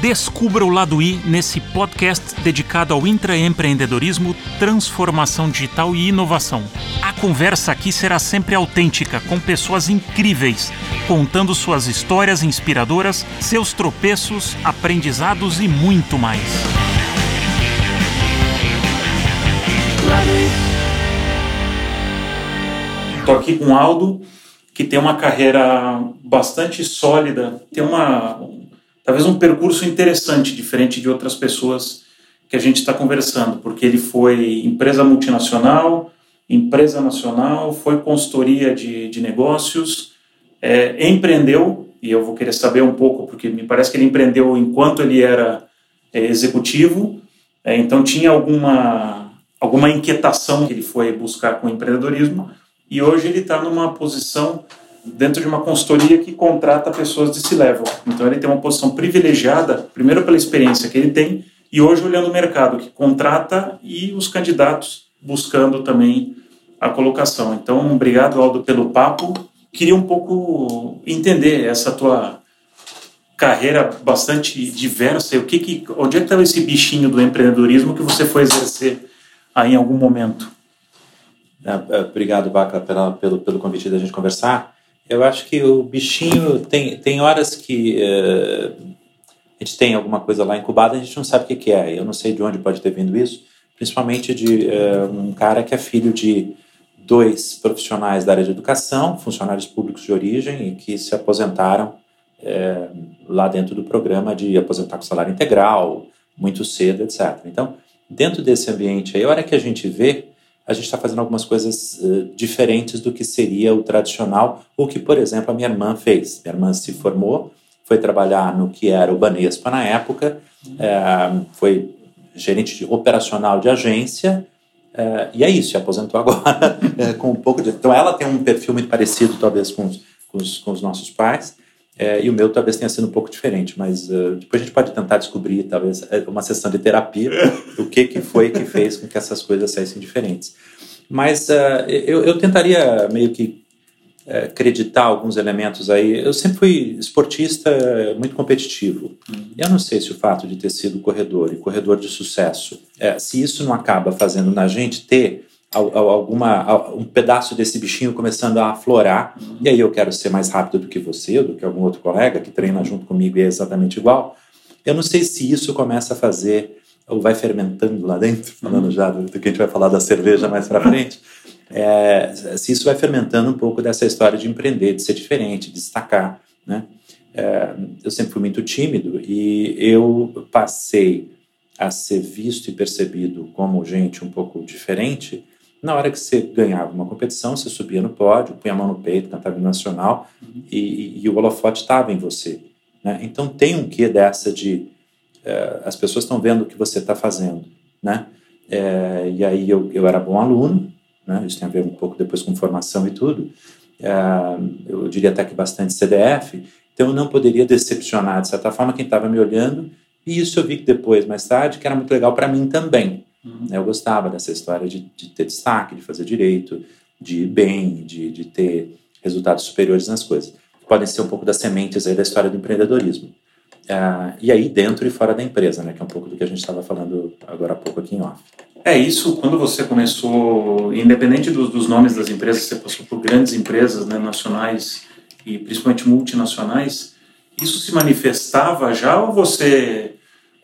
Descubra o lado I nesse podcast dedicado ao intraempreendedorismo, transformação digital e inovação. A conversa aqui será sempre autêntica, com pessoas incríveis, contando suas histórias inspiradoras, seus tropeços, aprendizados e muito mais. Estou aqui com Aldo, que tem uma carreira bastante sólida, tem uma talvez um percurso interessante, diferente de outras pessoas que a gente está conversando, porque ele foi empresa multinacional, empresa nacional, foi consultoria de, de negócios, é, empreendeu, e eu vou querer saber um pouco, porque me parece que ele empreendeu enquanto ele era é, executivo, é, então tinha alguma, alguma inquietação que ele foi buscar com o empreendedorismo, e hoje ele está numa posição dentro de uma consultoria que contrata pessoas de C-level. Então ele tem uma posição privilegiada, primeiro pela experiência que ele tem e hoje olhando o mercado que contrata e os candidatos buscando também a colocação. Então, obrigado Aldo pelo papo. Queria um pouco entender essa tua carreira bastante diversa. O que, que onde é que estava esse bichinho do empreendedorismo que você foi exercer aí em algum momento? É, é, obrigado, Baca, pelo, pelo convite da gente conversar. Eu acho que o bichinho tem, tem horas que uh, a gente tem alguma coisa lá incubada, a gente não sabe o que, que é. Eu não sei de onde pode ter vindo isso, principalmente de uh, um cara que é filho de dois profissionais da área de educação, funcionários públicos de origem, e que se aposentaram uh, lá dentro do programa de aposentar com salário integral, muito cedo, etc. Então, dentro desse ambiente aí, a hora que a gente vê a gente está fazendo algumas coisas uh, diferentes do que seria o tradicional, o que, por exemplo, a minha irmã fez. Minha irmã se formou, foi trabalhar no que era o Banespa na época, uh, foi gerente de, operacional de agência, uh, e é isso, se aposentou agora com um pouco de... Então ela tem um perfil muito parecido, talvez, com os, com os, com os nossos pais, é, e o meu talvez tenha sido um pouco diferente, mas uh, depois a gente pode tentar descobrir, talvez, é, uma sessão de terapia, o que, que foi que fez com que essas coisas saíssem diferentes. Mas uh, eu, eu, tentaria meio que uh, acreditar alguns elementos aí. Eu sempre fui esportista muito competitivo. Uhum. Eu não sei se o fato de ter sido corredor e corredor de sucesso, se isso não acaba fazendo na gente ter alguma um pedaço desse bichinho começando a aflorar uhum. e aí eu quero ser mais rápido do que você do que algum outro colega que treina junto comigo e é exatamente igual eu não sei se isso começa a fazer ou vai fermentando lá dentro falando uhum. já do, do, que a gente vai falar da cerveja mais para frente é, se isso vai fermentando um pouco dessa história de empreender de ser diferente de destacar né é, eu sempre fui muito tímido e eu passei a ser visto e percebido como gente um pouco diferente na hora que você ganhava uma competição, você subia no pódio, punha a mão no peito, cantava o nacional uhum. e, e, o holofote estava em você. Né? Então tem um quê dessa de uh, as pessoas estão vendo o que você está fazendo, né? É, e aí eu, eu era bom aluno, né? Isso tem a ver um pouco depois com formação e tudo. É, eu diria até que bastante CDF. Então eu não poderia decepcionar de certa forma quem estava me olhando. E isso eu vi que depois, mais tarde, que era muito legal para mim também. Uhum. Eu gostava dessa história de, de, ter destaque, de fazer direito, de ir bem, de, de ter resultados superiores nas coisas. Podem ser um pouco das sementes aí da história do empreendedorismo. Uh, e aí dentro e fora da empresa, né, que é um pouco do que a gente estava falando agora há pouco aqui em off. É isso, quando você começou, independente dos, dos nomes das empresas, você passou por grandes empresas né, nacionais e principalmente multinacionais, isso se manifestava já ou você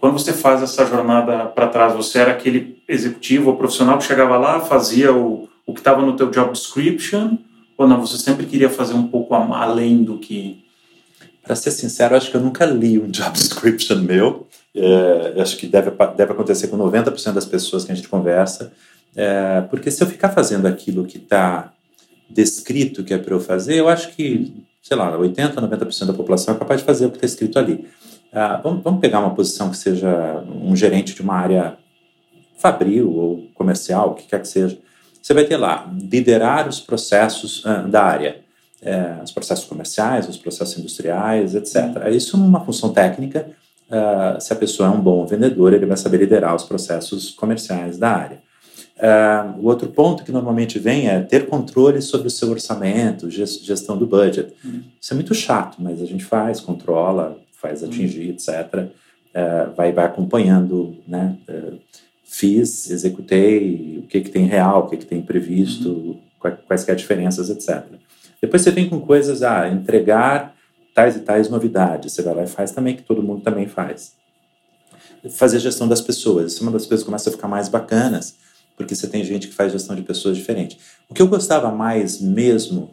quando você faz essa jornada para trás, você era aquele executivo ou profissional que chegava lá, fazia o, o que estava no teu job description, ou não, você sempre queria fazer um pouco além do que... Para ser sincero, acho que eu nunca li um job description meu, é, acho que deve, deve acontecer com 90% das pessoas que a gente conversa, é, porque se eu ficar fazendo aquilo que está descrito que é para eu fazer, eu acho que, sei lá, 80%, 90% da população é capaz de fazer o que está escrito ali. Ah, vamos, vamos, pegar uma posição que seja um gerente de uma área fabril ou comercial, o que quer que seja. Você vai ter lá liderar os processos ah, da área, é, os processos comerciais, os processos industriais, etc. Isso é uma função técnica. Ah, se a pessoa é um bom vendedor, ele vai saber liderar os processos comerciais da área. Uh, o outro ponto que normalmente vem é ter controle sobre o seu orçamento, gestão do budget. Uhum. Isso é muito chato, mas a gente faz, controla, faz atingir, etc. uh, vai, vai acompanhando, né? Uh, fiz, executei, o que, que tem real, o que, que tem previsto, quais, quais as diferenças, etc. Depois você vem com coisas, ah, entregar tais e tais novidades, você vai lá e faz também, que todo mundo também faz. Fazer gestão das pessoas, isso é uma das coisas que começa a ficar mais bacanas, porque você tem gente que faz gestão de pessoas diferente. O que eu gostava mais mesmo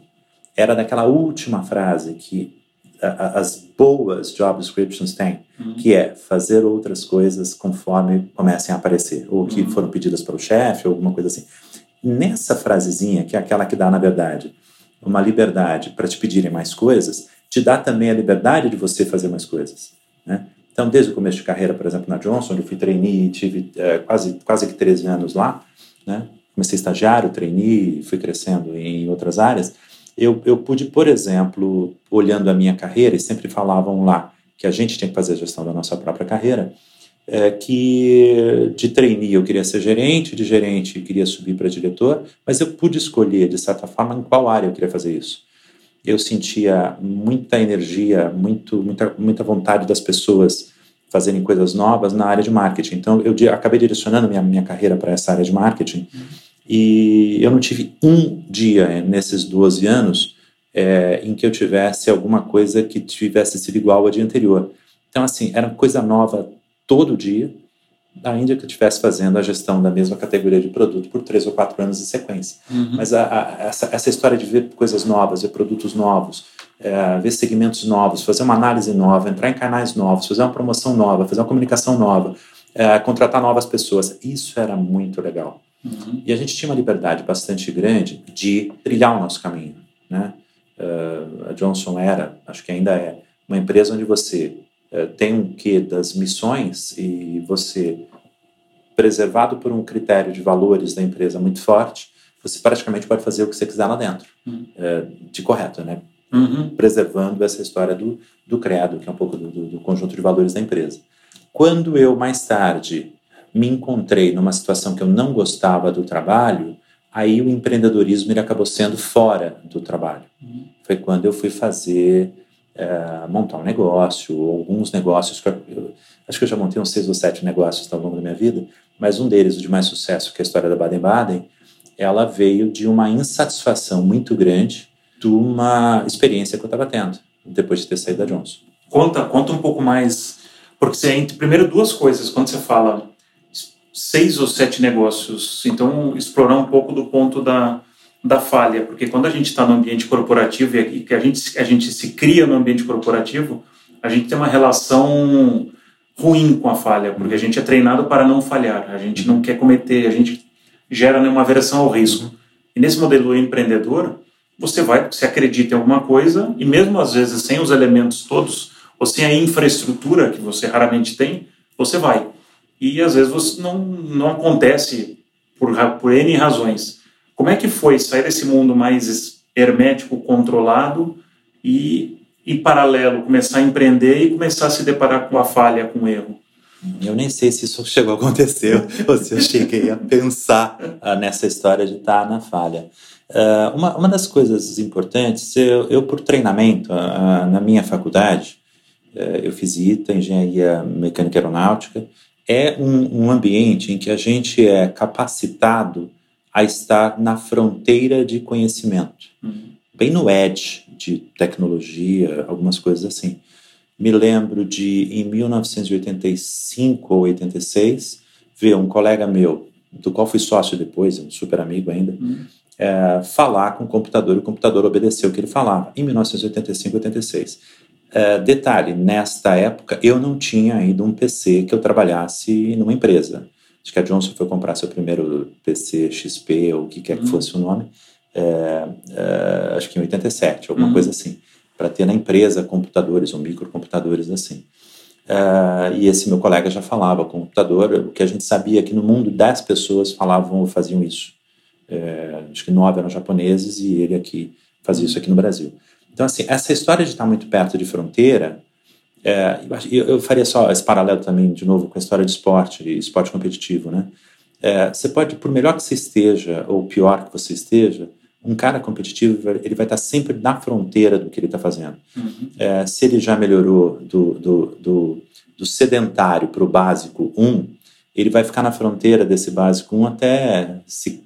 era daquela última frase que as boas job descriptions têm, uhum. que é fazer outras coisas conforme comecem a aparecer, ou que uhum. foram pedidas pelo chefe, ou alguma coisa assim. Nessa frasezinha, que é aquela que dá, na verdade, uma liberdade para te pedirem mais coisas, te dá também a liberdade de você fazer mais coisas. Né? Então, desde o começo de carreira, por exemplo, na Johnson, eu fui trainee, tive é, quase, quase que 13 anos lá, né? comecei estagiário, trainee, fui crescendo em outras áreas, eu, eu pude, por exemplo, olhando a minha carreira, e sempre falavam lá que a gente tinha que fazer a gestão da nossa própria carreira, é, que de trainee eu queria ser gerente, de gerente eu queria subir para diretor, mas eu pude escolher, de certa forma, em qual área eu queria fazer isso. Eu sentia muita energia, muito, muita, muita vontade das pessoas fazerem coisas novas na área de marketing. Então, eu acabei direcionando minha, minha carreira para essa área de marketing. Uhum. E eu não tive um dia nesses 12 anos é, em que eu tivesse alguma coisa que tivesse sido igual ao dia anterior. Então, assim, era coisa nova todo dia, ainda que eu estivesse fazendo a gestão da mesma categoria de produto por três ou quatro anos em sequência. Uhum. Mas a, a, essa, essa, história de ver coisas novas, ver produtos novos, é, ver segmentos novos, fazer uma análise nova, entrar em canais novos, fazer uma promoção nova, fazer uma comunicação nova, é, contratar novas pessoas, isso era muito legal. Uhum. E a gente tinha uma liberdade bastante grande de trilhar o nosso caminho. Né? Uh, a Johnson era, acho que ainda é, uma empresa onde você uh, tem um quê das missões e você, preservado por um critério de valores da empresa muito forte, você praticamente pode fazer o que você quiser lá dentro, uhum. uh, de correto, né? Uhum. Preservando essa história do, do credo, que é um pouco do, do, do conjunto de valores da empresa. Quando eu, mais tarde, me encontrei numa situação que eu não gostava do trabalho, aí o empreendedorismo ele acabou sendo fora do trabalho. Uhum. Foi quando eu fui fazer, é, montar um negócio, alguns negócios, que eu, eu, acho que eu já montei uns seis ou sete negócios ao longo da minha vida, mas um deles, o de mais sucesso, que é a história da Baden-Baden, ela veio de uma insatisfação muito grande de uma experiência que eu estava tendo depois de ter saído da Johnson. Conta, conta um pouco mais, porque você entre primeiro duas coisas quando você fala seis ou sete negócios. Então, explorar um pouco do ponto da, da falha, porque quando a gente está no ambiente corporativo e que a gente, a gente se cria no ambiente corporativo, a gente tem uma relação ruim com a falha, porque a gente é treinado para não falhar, a gente não quer cometer, a gente gera uma aversão ao risco. E nesse modelo empreendedor, você vai, você acredita em alguma coisa e mesmo às vezes sem os elementos todos, ou sem a infraestrutura que você raramente tem, você vai e às vezes você não, não acontece por, por N razões. Como é que foi sair desse mundo mais hermético, controlado e, em paralelo, começar a empreender e começar a se deparar com a falha, com o erro? Eu nem sei se isso chegou a acontecer ou se eu cheguei a pensar uh, nessa história de estar na falha. Uh, uma, uma das coisas importantes, eu, eu por treinamento, uh, na minha faculdade, eu fiz ITA, Engenharia Mecânica Aeronáutica, é um, um ambiente em que a gente é capacitado a estar na fronteira de conhecimento, uhum. bem no edge de tecnologia, algumas coisas assim. Me lembro de, em 1985 ou 86, ver um colega meu, do qual fui sócio depois, um super amigo ainda, uhum. é, falar com o computador e o computador obedeceu o que ele falava, em 1985 86. Uh, detalhe, nesta época eu não tinha ainda um PC que eu trabalhasse numa empresa. Acho que a Johnson foi comprar seu primeiro PC XP ou o que quer que uhum. fosse o nome, uh, uh, acho que em 87, alguma uhum. coisa assim, para ter na empresa computadores ou microcomputadores assim. e esse meu colega já falava computador, o que a gente sabia que no mundo 10 pessoas falavam ou faziam isso. acho que nove eram japoneses e ele aqui fazia isso aqui no Brasil. Então, assim, essa história de estar muito perto de fronteira, é, eu, eu, faria só esse paralelo também, de novo, com a história de esporte, esporte competitivo, né? É, você pode, por melhor que você esteja, ou pior que você esteja, um cara competitivo ele vai estar sempre na fronteira do que ele está fazendo. Uhum. É, se ele já melhorou do, do, do, do sedentário para o básico 1, ele vai ficar na fronteira desse básico 1 até se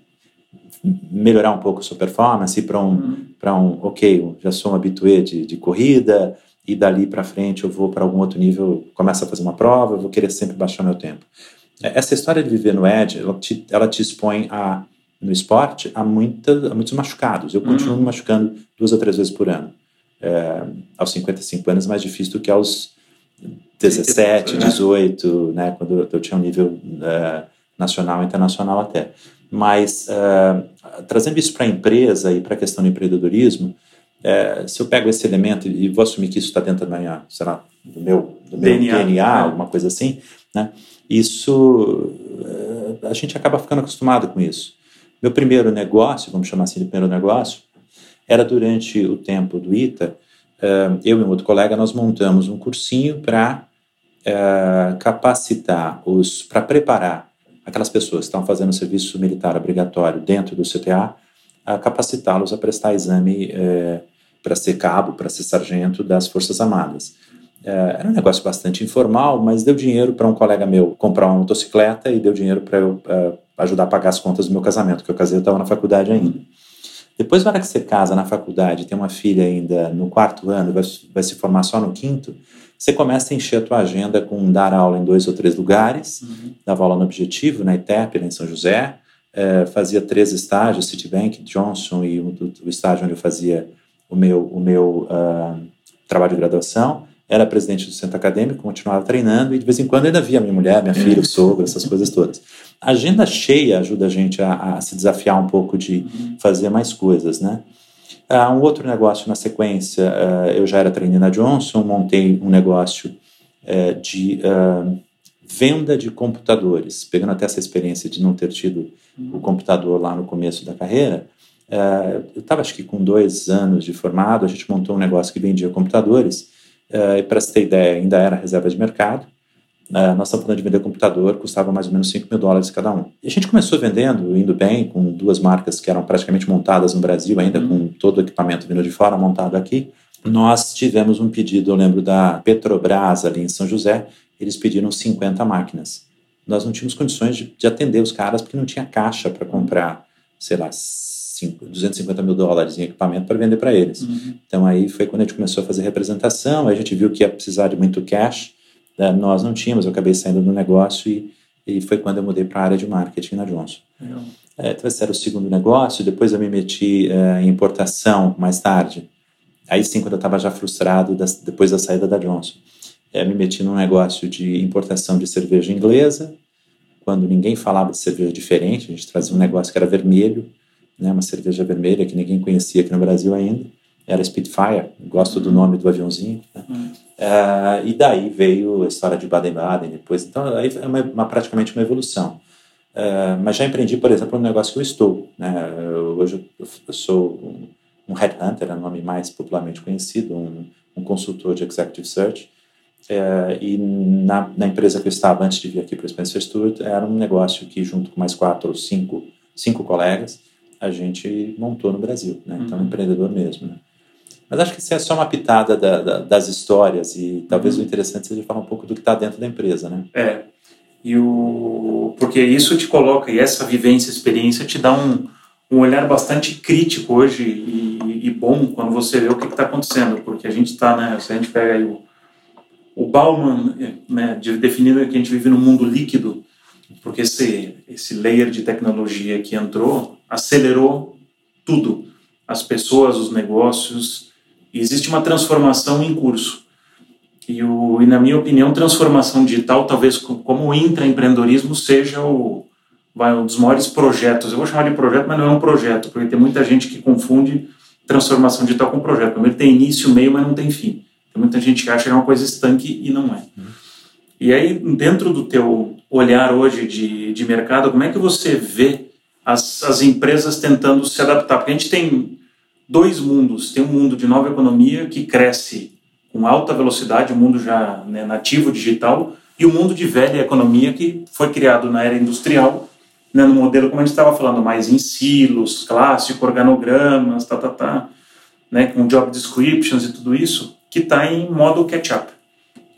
melhorar um pouco a sua performance, ir para um, Uhum. um, ok, já sou um habitué de, de corrida, e dali para frente eu vou para algum outro nível, começo a fazer uma prova, eu vou querer sempre baixar meu tempo. É, Essa história de viver no Edge, ela te, ela te expõe a, no esporte a, muita, a muitos machucados. Eu continuo Uhum. me machucando duas ou três vezes por ano. É, aos 55 anos é mais difícil do que aos 17, É. 18, né, quando eu tinha um nível é, nacional e internacional até. Mas, é, trazendo isso para a empresa e para a questão do empreendedorismo, é, se eu pego esse elemento e vou assumir que isso está dentro da minha, sei lá, do meu, do meu DNA, DNA, né? alguma coisa assim, né? Isso, é, a gente acaba ficando acostumado com isso. Meu primeiro negócio, vamos chamar assim de primeiro negócio, era durante o tempo do ITA, eh, eu e um outro colega, nós montamos um cursinho para capacitar os, para preparar aquelas pessoas que estão fazendo serviço militar obrigatório dentro do CTA, a capacitá-los a prestar exame eh, para ser cabo, para ser sargento das Forças Armadas. Eh, era um negócio bastante informal, mas deu dinheiro para um colega meu comprar uma motocicleta e deu dinheiro para eu eh, ajudar a pagar as contas do meu casamento, que eu casei, eu estava na faculdade ainda. Depois, na hora que você casa na faculdade, tem uma filha ainda no quarto ano, vai, vai se formar só no quinto, você começa a encher a tua agenda com dar aula em dois ou três lugares, Uhum. dava aula no Objetivo, na ITEP, em São José, eh, fazia três estágios, Citibank, Johnson e o, o estágio onde eu fazia o meu, o meu ah, trabalho de graduação, era presidente do centro acadêmico, continuava treinando e de vez em quando ainda via minha mulher, minha filha, o sogro, essas coisas todas. A agenda cheia ajuda a gente a, a se desafiar um pouco de fazer mais coisas, né? Ah, um outro negócio na sequência, ah, eu já era trainee na Johnson, montei um negócio eh, de ah, venda de computadores, pegando até essa experiência de não ter tido o computador lá no começo da carreira, eu estava acho que com dois anos de formado, a gente montou um negócio que vendia computadores, e para você ter ideia, ainda era reserva de mercado, eh, nós estamos falando de vender computador, custava mais ou menos 5 mil dólares cada um. E a gente começou vendendo, indo bem, com duas marcas que eram praticamente montadas no Brasil, ainda Uhum. com todo o equipamento vindo de fora, montado aqui. Nós tivemos um pedido, eu lembro da Petrobras ali em São José, eles pediram 50 máquinas. Nós não tínhamos condições de, de atender os caras porque não tinha caixa para comprar, sei lá, cinco- 250 mil dólares em equipamento para vender para eles. Uhum. Então aí foi quando a gente começou a fazer representação, aí a gente viu que ia precisar de muito cash, né? nós não tínhamos, eu acabei saindo do negócio e, e foi quando eu mudei para a área de marketing na Johnson. É, então esse era o segundo negócio, depois eu me meti é, em importação mais tarde, aí sim quando eu estava já frustrado das, depois da saída da Johnson. É, me meti num negócio de importação de cerveja inglesa, quando ninguém falava de cerveja diferente, a gente trazia um negócio que era vermelho, né, uma cerveja vermelha que ninguém conhecia aqui no Brasil ainda, era Spitfire, gosto do nome do aviãozinho. Né? Uhum. Ah, e daí veio a história de Baden-Baden depois, então aí é uma, uma- praticamente uma evolução. Ah, mas já empreendi, por exemplo, um negócio que eu estou. Né? Eu- hoje eu, sou um, um headhunter, é o nome mais popularmente conhecido, um, um consultor de executive search. É, e na, na empresa que eu estava antes de vir aqui para o Spencer Stewart, era um negócio que, junto com mais quatro ou cinco, cinco colegas, a gente montou no Brasil. Né? Então, Uhum. empreendedor mesmo. Né? Mas acho que isso é só uma pitada da, da, das histórias e talvez Uhum. o interessante seja falar um pouco do que está dentro da empresa. Né? É. E o porque isso te coloca e essa vivência, experiência te dá um, um olhar bastante crítico hoje e, e bom quando você vê o que está acontecendo, porque a gente está, né? Se a gente pega aí o, o Bauman, né, de- definindo que a gente vive num mundo líquido, porque esse esse layer de tecnologia que entrou acelerou tudo, as pessoas, os negócios, existe uma transformação em curso. E, o, e na minha opinião, transformação digital, talvez co- como intraempreendedorismo, seja o, vai, um dos maiores projetos. Eu vou chamar de projeto, mas não é um projeto, porque tem muita gente que confunde transformação digital com projeto. Primeiro tem início, meio, mas não tem fim. Tem muita gente que acha que é uma coisa estanque e não é. E aí, dentro do teu olhar hoje de, de mercado, como é que você vê as, as empresas tentando se adaptar? Porque a gente tem dois mundos. Tem um mundo de nova economia que cresce com alta velocidade, o mundo já né, nativo digital, e o mundo de velha economia que foi criado na era industrial, né, no modelo, como a gente estava falando, mais em silos, clássico, organogramas, tá, tá, tá, né, com job descriptions e tudo isso, que está em modo catch-up.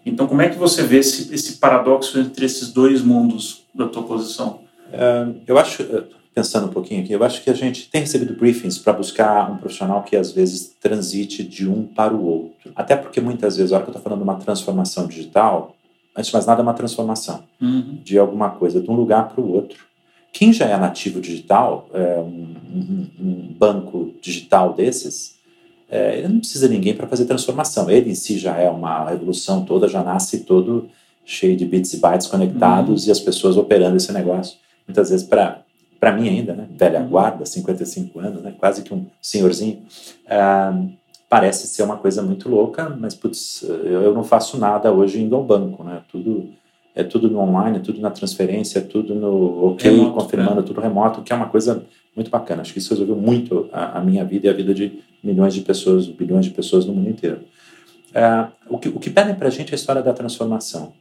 Então, como é que você vê esse, esse paradoxo entre esses dois mundos da tua posição? Uh, eu acho, eh, pensando um pouquinho aqui, eu acho que a gente tem recebido briefings para buscar um profissional que às vezes transite de um para o outro. Até porque muitas vezes, a hora que eu estou falando de uma transformação digital, antes de mais nada é uma transformação uhum. de alguma coisa, de um lugar para o outro. Quem já é nativo digital, é, um, um, um, banco digital desses, é, ele não precisa de ninguém para fazer transformação. Ele em si já é uma revolução toda, já nasce todo cheio de bits e bytes conectados uhum. e as pessoas operando esse negócio. Muitas vezes, para para mim ainda, né, velha uhum. guarda, 55 anos, né, quase que um senhorzinho, uh, parece ser uma coisa muito louca, mas putz, eu não faço nada hoje indo ao banco, né, tudo é tudo no online, é tudo na transferência, é tudo no ok, remoto, confirmando, é. tudo remoto, que é uma coisa muito bacana. Acho que isso resolveu muito a, a, minha vida e a vida de milhões de pessoas, bilhões de pessoas no mundo inteiro. Uh, o, que, o que pedem para a gente é a história da transformação.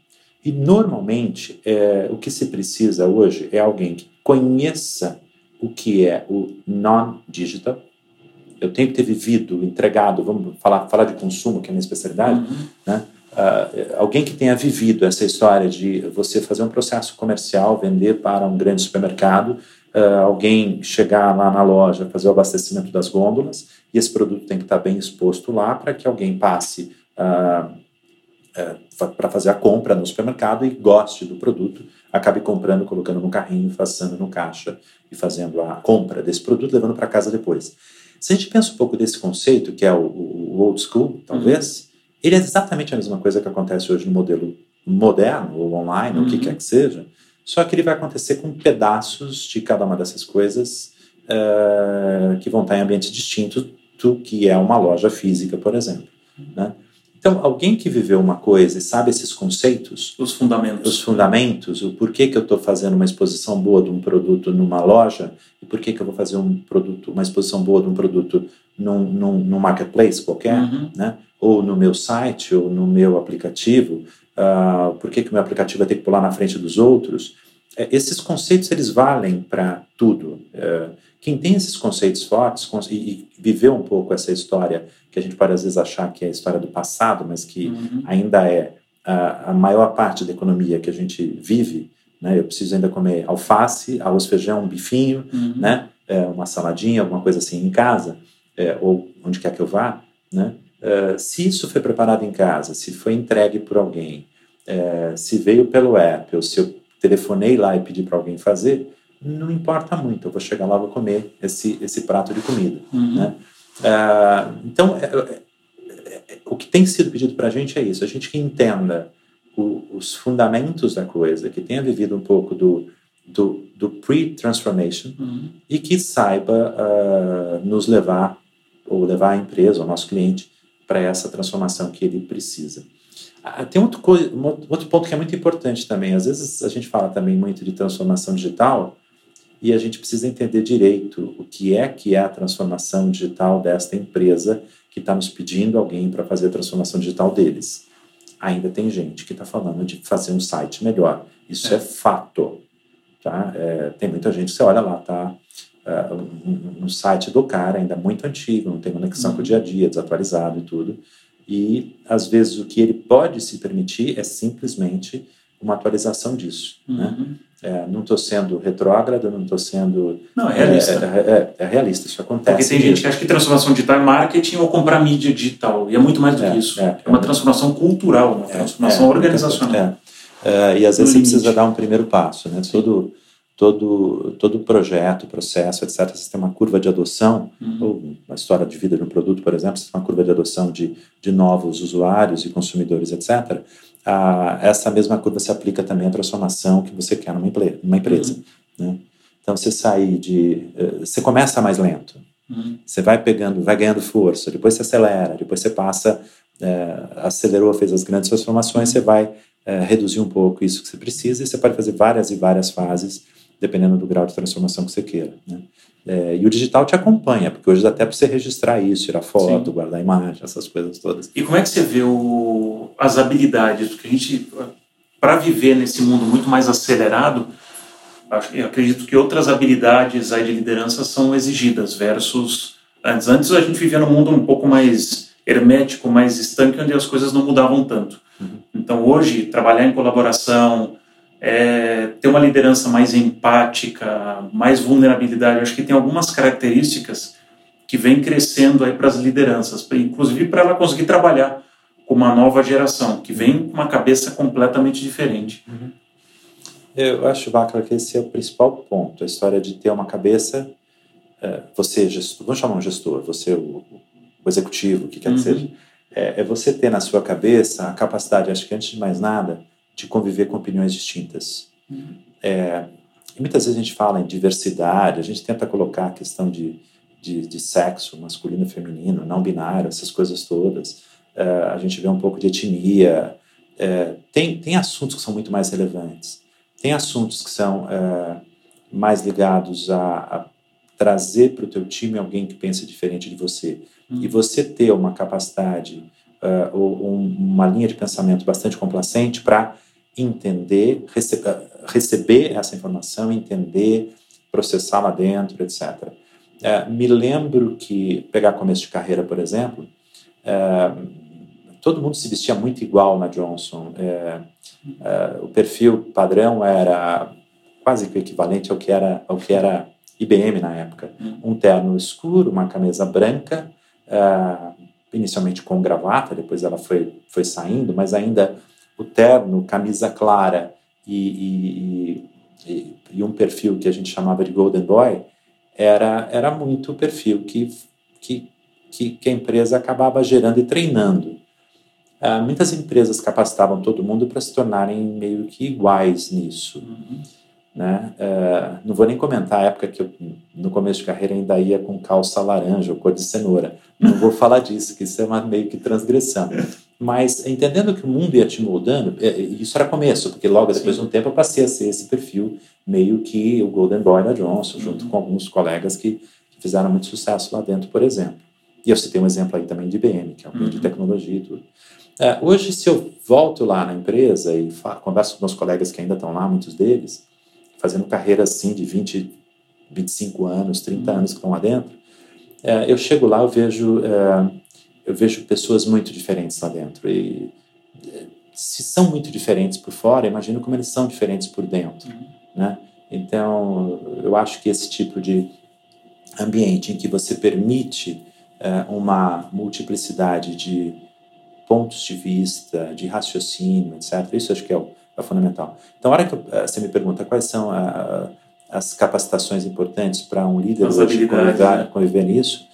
E normalmente é, o que se precisa hoje é alguém que conheça o que é o non-digital. Eu tenho que ter vivido, entregado, vamos falar, falar de consumo, que é a minha especialidade, uhum. né? Uh, alguém que tenha vivido essa história de você fazer um processo comercial, vender para um grande supermercado, uh, alguém chegar lá na loja, fazer o abastecimento das gôndolas, e esse produto tem que estar bem exposto lá para que alguém passe uh, para fazer a compra no supermercado e goste do produto acabe comprando, colocando no carrinho, passando no caixa e fazendo a compra desse produto, levando para casa depois. Se a gente pensa um pouco desse conceito, que é o, o old school, talvez, uhum. ele é exatamente a mesma coisa que acontece hoje no modelo moderno, ou online, uhum. ou o que quer que seja, só que ele vai acontecer com pedaços de cada uma dessas coisas uh, que vão estar em ambientes distintos do que é uma loja física, por exemplo. Né? Então, alguém que viveu uma coisa e sabe esses conceitos, os fundamentos, os fundamentos, o porquê que eu estou fazendo uma exposição boa de um produto numa loja e por que eu vou fazer um produto, uma exposição boa de um produto num, num, num marketplace qualquer, uhum. né? Ou no meu site ou no meu aplicativo, uh, por que que o meu aplicativo vai ter que pular na frente dos outros? É, esses conceitos eles valem para tudo. Uh, quem tem esses conceitos fortes e, viveu um pouco essa história que a gente pode às vezes achar que é a história do passado, mas que uhum. ainda é a, a, maior parte da economia que a gente vive, né? Eu preciso ainda comer alface, arroz, feijão, bifinho, uhum. né? É, uma saladinha, alguma coisa assim em casa, é, ou onde quer que eu vá, né? É, se isso foi preparado em casa, se foi entregue por alguém, é, se veio pelo app, ou se eu telefonei lá e pedi para alguém fazer, não importa muito, eu vou chegar lá vou comer esse, esse prato de comida, uhum. né? Uh, então, é, é, é, o que tem sido pedido para a gente é isso: a gente que entenda o, os fundamentos da coisa, que tenha vivido um pouco do, do, do pre-transformation uhum. e que saiba uh, nos levar, ou levar a empresa, o nosso cliente, para essa transformação que ele precisa. Uh, tem outro, outro ponto que é muito importante também. Às vezes a gente fala também muito de transformação digital e a gente precisa entender direito o que é que é a transformação digital desta empresa que está nos pedindo alguém para fazer a transformação digital deles. Ainda tem gente que está falando de fazer um site melhor. Isso é, é fato. Tá? É, tem muita gente você olha lá, tá? Uh, um, um, site do cara ainda muito antigo, não tem conexão uhum. com o dia a dia, desatualizado e tudo. E às vezes o que ele pode se permitir é simplesmente uma atualização disso. Uhum. Né? É, não estou sendo retrógrado, não estou sendo. Não, é realista. É, é, é, realista, isso acontece. Porque tem gente que acha que transformação digital é marketing ou comprar mídia digital, e é muito mais do que é, isso. É, uma transformação cultural, uma transformação organizacional. e às vezes você precisa dar um primeiro passo. Né? Todo, todo, todo projeto, processo, etc., você tem uma curva de adoção, uhum. ou uma história de vida de um produto, por exemplo, você tem uma curva de adoção de, de novos usuários e consumidores, etc a, essa mesma curva se aplica também à transformação que você quer numa, numa empresa. Uhum. Né? Então, você sair de. Eh, você começa mais lento, uhum. você vai pegando, vai ganhando força, depois você acelera, depois você passa, é, acelerou, fez as grandes transformações, você vai é, reduzir um pouco isso que você precisa e você pode fazer várias e várias fases, dependendo do grau de transformação que você queira. Né? É, e o digital te acompanha, porque hoje dá até para você registrar isso, tirar foto, Sim. guardar imagem, essas coisas todas. E como é que você vê o, as habilidades? Porque a gente, para viver nesse mundo muito mais acelerado, eu acredito que outras habilidades aí de liderança são exigidas versus antes. Antes a gente vivia num mundo um pouco mais hermético, mais estanque, onde as coisas não mudavam tanto. Uhum. Então hoje, trabalhar em colaboração, é, ter uma liderança mais empática, mais vulnerabilidade, acho que tem algumas características que vem crescendo aí para as lideranças, inclusive para ela conseguir trabalhar com uma nova geração, que vem com uma cabeça completamente diferente. Uhum. Eu acho, Bacra, que esse é o principal ponto, a história de ter uma cabeça, é, você, gestor, vamos chamar um gestor, você, o, o executivo, o que quer uhum. que seja, é, é, você ter na sua cabeça a capacidade, acho que antes de mais nada, de conviver com opiniões distintas. Uhum. É, e muitas vezes a gente fala em diversidade, a gente tenta colocar a questão de, de, de sexo, masculino e feminino, não binário, essas coisas todas. É, a gente vê um pouco de etnia. É, tem, tem assuntos que são muito mais relevantes. Tem assuntos que são é, mais ligados a, a trazer para o teu time alguém que pensa diferente de você. Hum. E você ter uma capacidade uh, ou um, uma linha de pensamento bastante complacente para entender, rece receber essa informação, entender, processar lá dentro, etc. Uh, me lembro que, pegar começo de carreira, por exemplo, uh, todo mundo se vestia muito igual na Johnson. É, é, o perfil padrão era quase que equivalente ao que era ao que era IBM na época. Um terno escuro, uma camisa branca, é, inicialmente com gravata, depois ela foi foi saindo, mas ainda o terno, camisa clara e, e, e, e um perfil que a gente chamava de Golden Boy era era muito o perfil que que, que a empresa acabava gerando e treinando. Uh, muitas empresas capacitavam todo mundo para se tornarem meio que iguais nisso. Uhum. Né? Uh, não vou nem comentar a época que eu, no começo de carreira, ainda ia com calça laranja ou cor de cenoura. Não vou falar disso, que isso é uma meio que transgressão. Mas entendendo que o mundo ia te moldando, é, isso era começo, porque logo depois Sim. de um tempo eu passei a ser esse perfil meio que o Golden Boy da Johnson, junto uhum. com alguns colegas que, que, fizeram muito sucesso lá dentro, por exemplo. E eu citei um exemplo aí também de IBM, que é um uhum. de tecnologia e tudo. É, hoje, se eu volto lá na empresa e converso com meus colegas que ainda estão lá, muitos deles, fazendo carreira assim de 20, 25 anos, 30 anos que estão lá dentro, é, eu chego lá, eu vejo, é, eu vejo pessoas muito diferentes lá dentro. E é, se são muito diferentes por fora, imagino como eles são diferentes por dentro, uhum. né? Então, eu acho que esse tipo de ambiente em que você permite é, uma multiplicidade de pontos de vista, de raciocínio, etc. Isso acho que é o, é fundamental. Então, a hora que eu, eh, você me pergunta quais são a, as capacitações importantes para um líder hoje conviver, né? conviver nisso,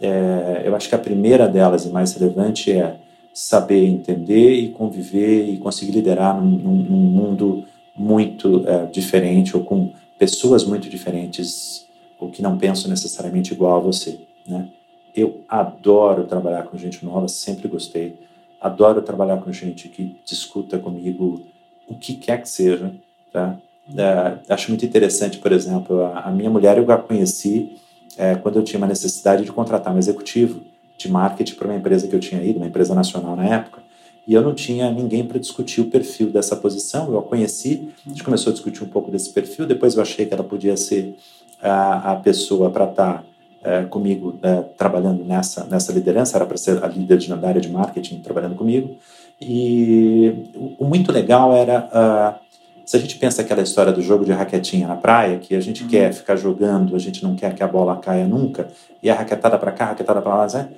é, eu acho que a primeira delas e mais relevante é saber entender e conviver e conseguir liderar num, num mundo muito é, diferente ou com pessoas muito diferentes ou que não pensam necessariamente igual a você, né? Eu adoro trabalhar com gente nova, sempre gostei adoro trabalhar com gente que discuta comigo o que quer que seja. Tá? É, acho muito interessante, por exemplo, a, a minha mulher eu a conheci é, quando eu tinha uma necessidade de contratar um executivo de marketing para uma empresa que eu tinha ido, uma empresa nacional na época, e eu não tinha ninguém para discutir o perfil dessa posição. Eu a conheci, a gente começou a discutir um pouco desse perfil, depois eu achei que ela podia ser a, a pessoa para estar é, comigo é, trabalhando nessa, nessa liderança, era para ser a líder de, da área de marketing trabalhando comigo. E o, o muito legal era, uh, se a gente pensa aquela história do jogo de raquetinha na praia, que a gente uhum. quer ficar jogando, a gente não quer que a bola caia nunca, e a raquetada para cá, a raquetada para lá, né?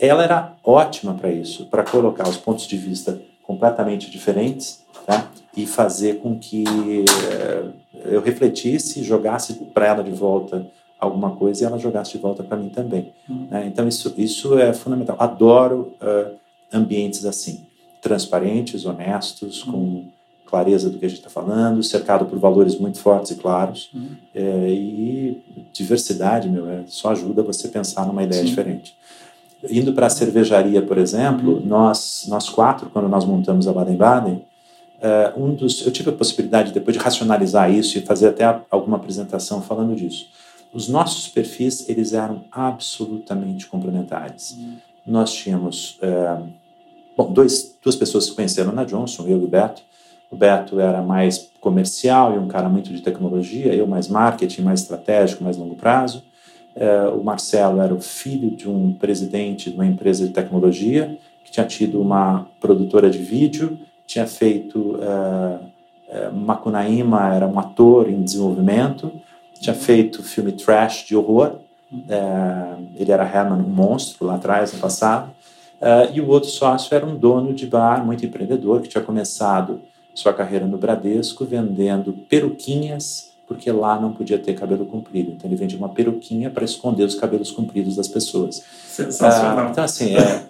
ela era ótima para isso, para colocar os pontos de vista completamente diferentes tá? e fazer com que uh, eu refletisse, jogasse para ela de volta alguma coisa e ela jogasse de volta para mim também. Uhum. Né? Então, isso, isso é fundamental. Adoro uh, ambientes assim, transparentes, honestos, uhum. com clareza do que a gente está falando, cercado por valores muito fortes e claros. Uhum. É, e diversidade, meu, é, só ajuda você a pensar numa ideia Sim. diferente. Indo para a cervejaria, por exemplo, uhum. nós, nós quatro, quando nós montamos a Baden-Baden, uh, um dos, eu tive a possibilidade depois de racionalizar isso e fazer até alguma apresentação falando disso os nossos perfis eles eram absolutamente complementares. Uhum. Nós tínhamos é, bom, dois, duas pessoas se conheceram na Johnson, eu e o Beto. O Beto era mais comercial e um cara muito de tecnologia, eu mais marketing, mais estratégico, mais longo prazo. É, o Marcelo era o filho de um presidente de uma empresa de tecnologia que tinha tido uma produtora de vídeo, tinha feito é, é, Macunaíma, era um ator em desenvolvimento, tinha feito filme trash de horror. Ele era Herman, um monstro lá atrás, no passado. E o outro sócio era um dono de bar, muito empreendedor, que tinha começado sua carreira no Bradesco vendendo peruquinhas porque lá não podia ter cabelo comprido. Então ele vendia uma peruquinha para esconder os cabelos compridos das pessoas. Sensacional. Ah, então, assim, é,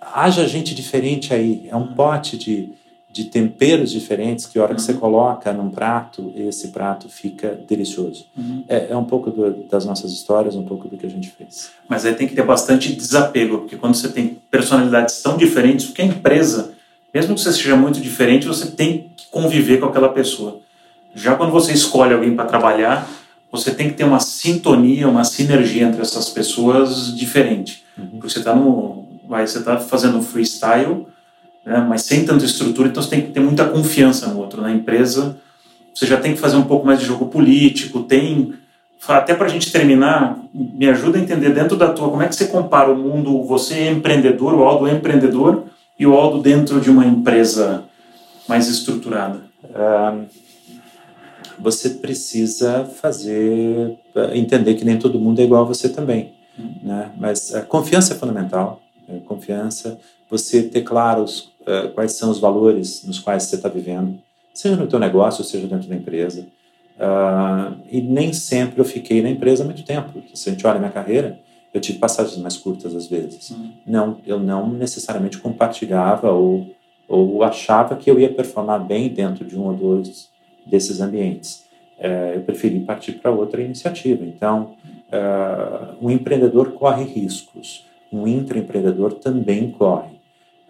haja gente diferente aí. É um pote de, de temperos diferentes que, a hora que você uhum. coloca num prato, esse prato fica delicioso. Uhum. É, é, um pouco do, das nossas histórias, um pouco do que a gente fez. Mas aí tem que ter bastante desapego, porque quando você tem personalidades tão diferentes, porque a empresa, mesmo que você seja muito diferente, você tem que conviver com aquela pessoa. Já quando você escolhe alguém para trabalhar, você tem que ter uma sintonia, uma sinergia entre essas pessoas diferente. Uhum. Porque você está no, vai, você está fazendo freestyle, né, mas sem tanta estrutura, então você tem que ter muita confiança no outro. Na empresa, você já tem que fazer um pouco mais de jogo político, tem até para a gente terminar, me ajuda a entender dentro da tua, como é que você compara o mundo, você é empreendedor, o Aldo é empreendedor e o Aldo dentro de uma empresa mais estruturada? Um você precisa fazer, eh, entender que nem todo mundo é igual a você também. Uhum. Né? Mas a confiança é fundamental. Né? Confiança, você ter claros uh, quais são os valores nos quais você está vivendo, seja no teu negócio, seja dentro da empresa. Uh, e nem sempre eu fiquei na empresa há muito tempo. Se a gente olha a minha carreira, eu tive passagens mais curtas às vezes. Uhum. Não, eu não necessariamente compartilhava ou, ou achava que eu ia performar bem dentro de um ou dois desses ambientes. É, eu preferi partir para outra iniciativa. Então, uh, um empreendedor corre riscos, um intraempreendedor também corre.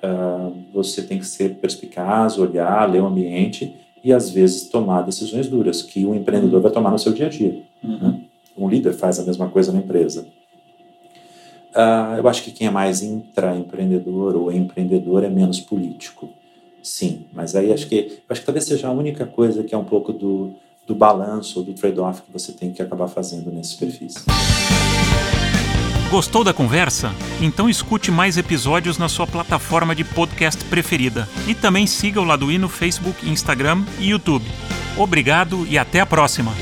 Uh, você tem que ser perspicaz, olhar, ler o ambiente e, às vezes, tomar decisões duras, que o um empreendedor vai tomar no seu dia a dia. Uhum. Né? Um líder faz a mesma coisa na empresa. Uh, eu acho que quem é mais intraempreendedor ou empreendedor é menos político. Sim, mas aí acho que acho que talvez seja a única coisa que é um pouco do, do balanço, do trade-off que você tem que acabar fazendo nesses perfis. Gostou da conversa? Então escute mais episódios na sua plataforma de podcast preferida e também siga o Laduí no Facebook, Instagram e YouTube. Obrigado e até a próxima!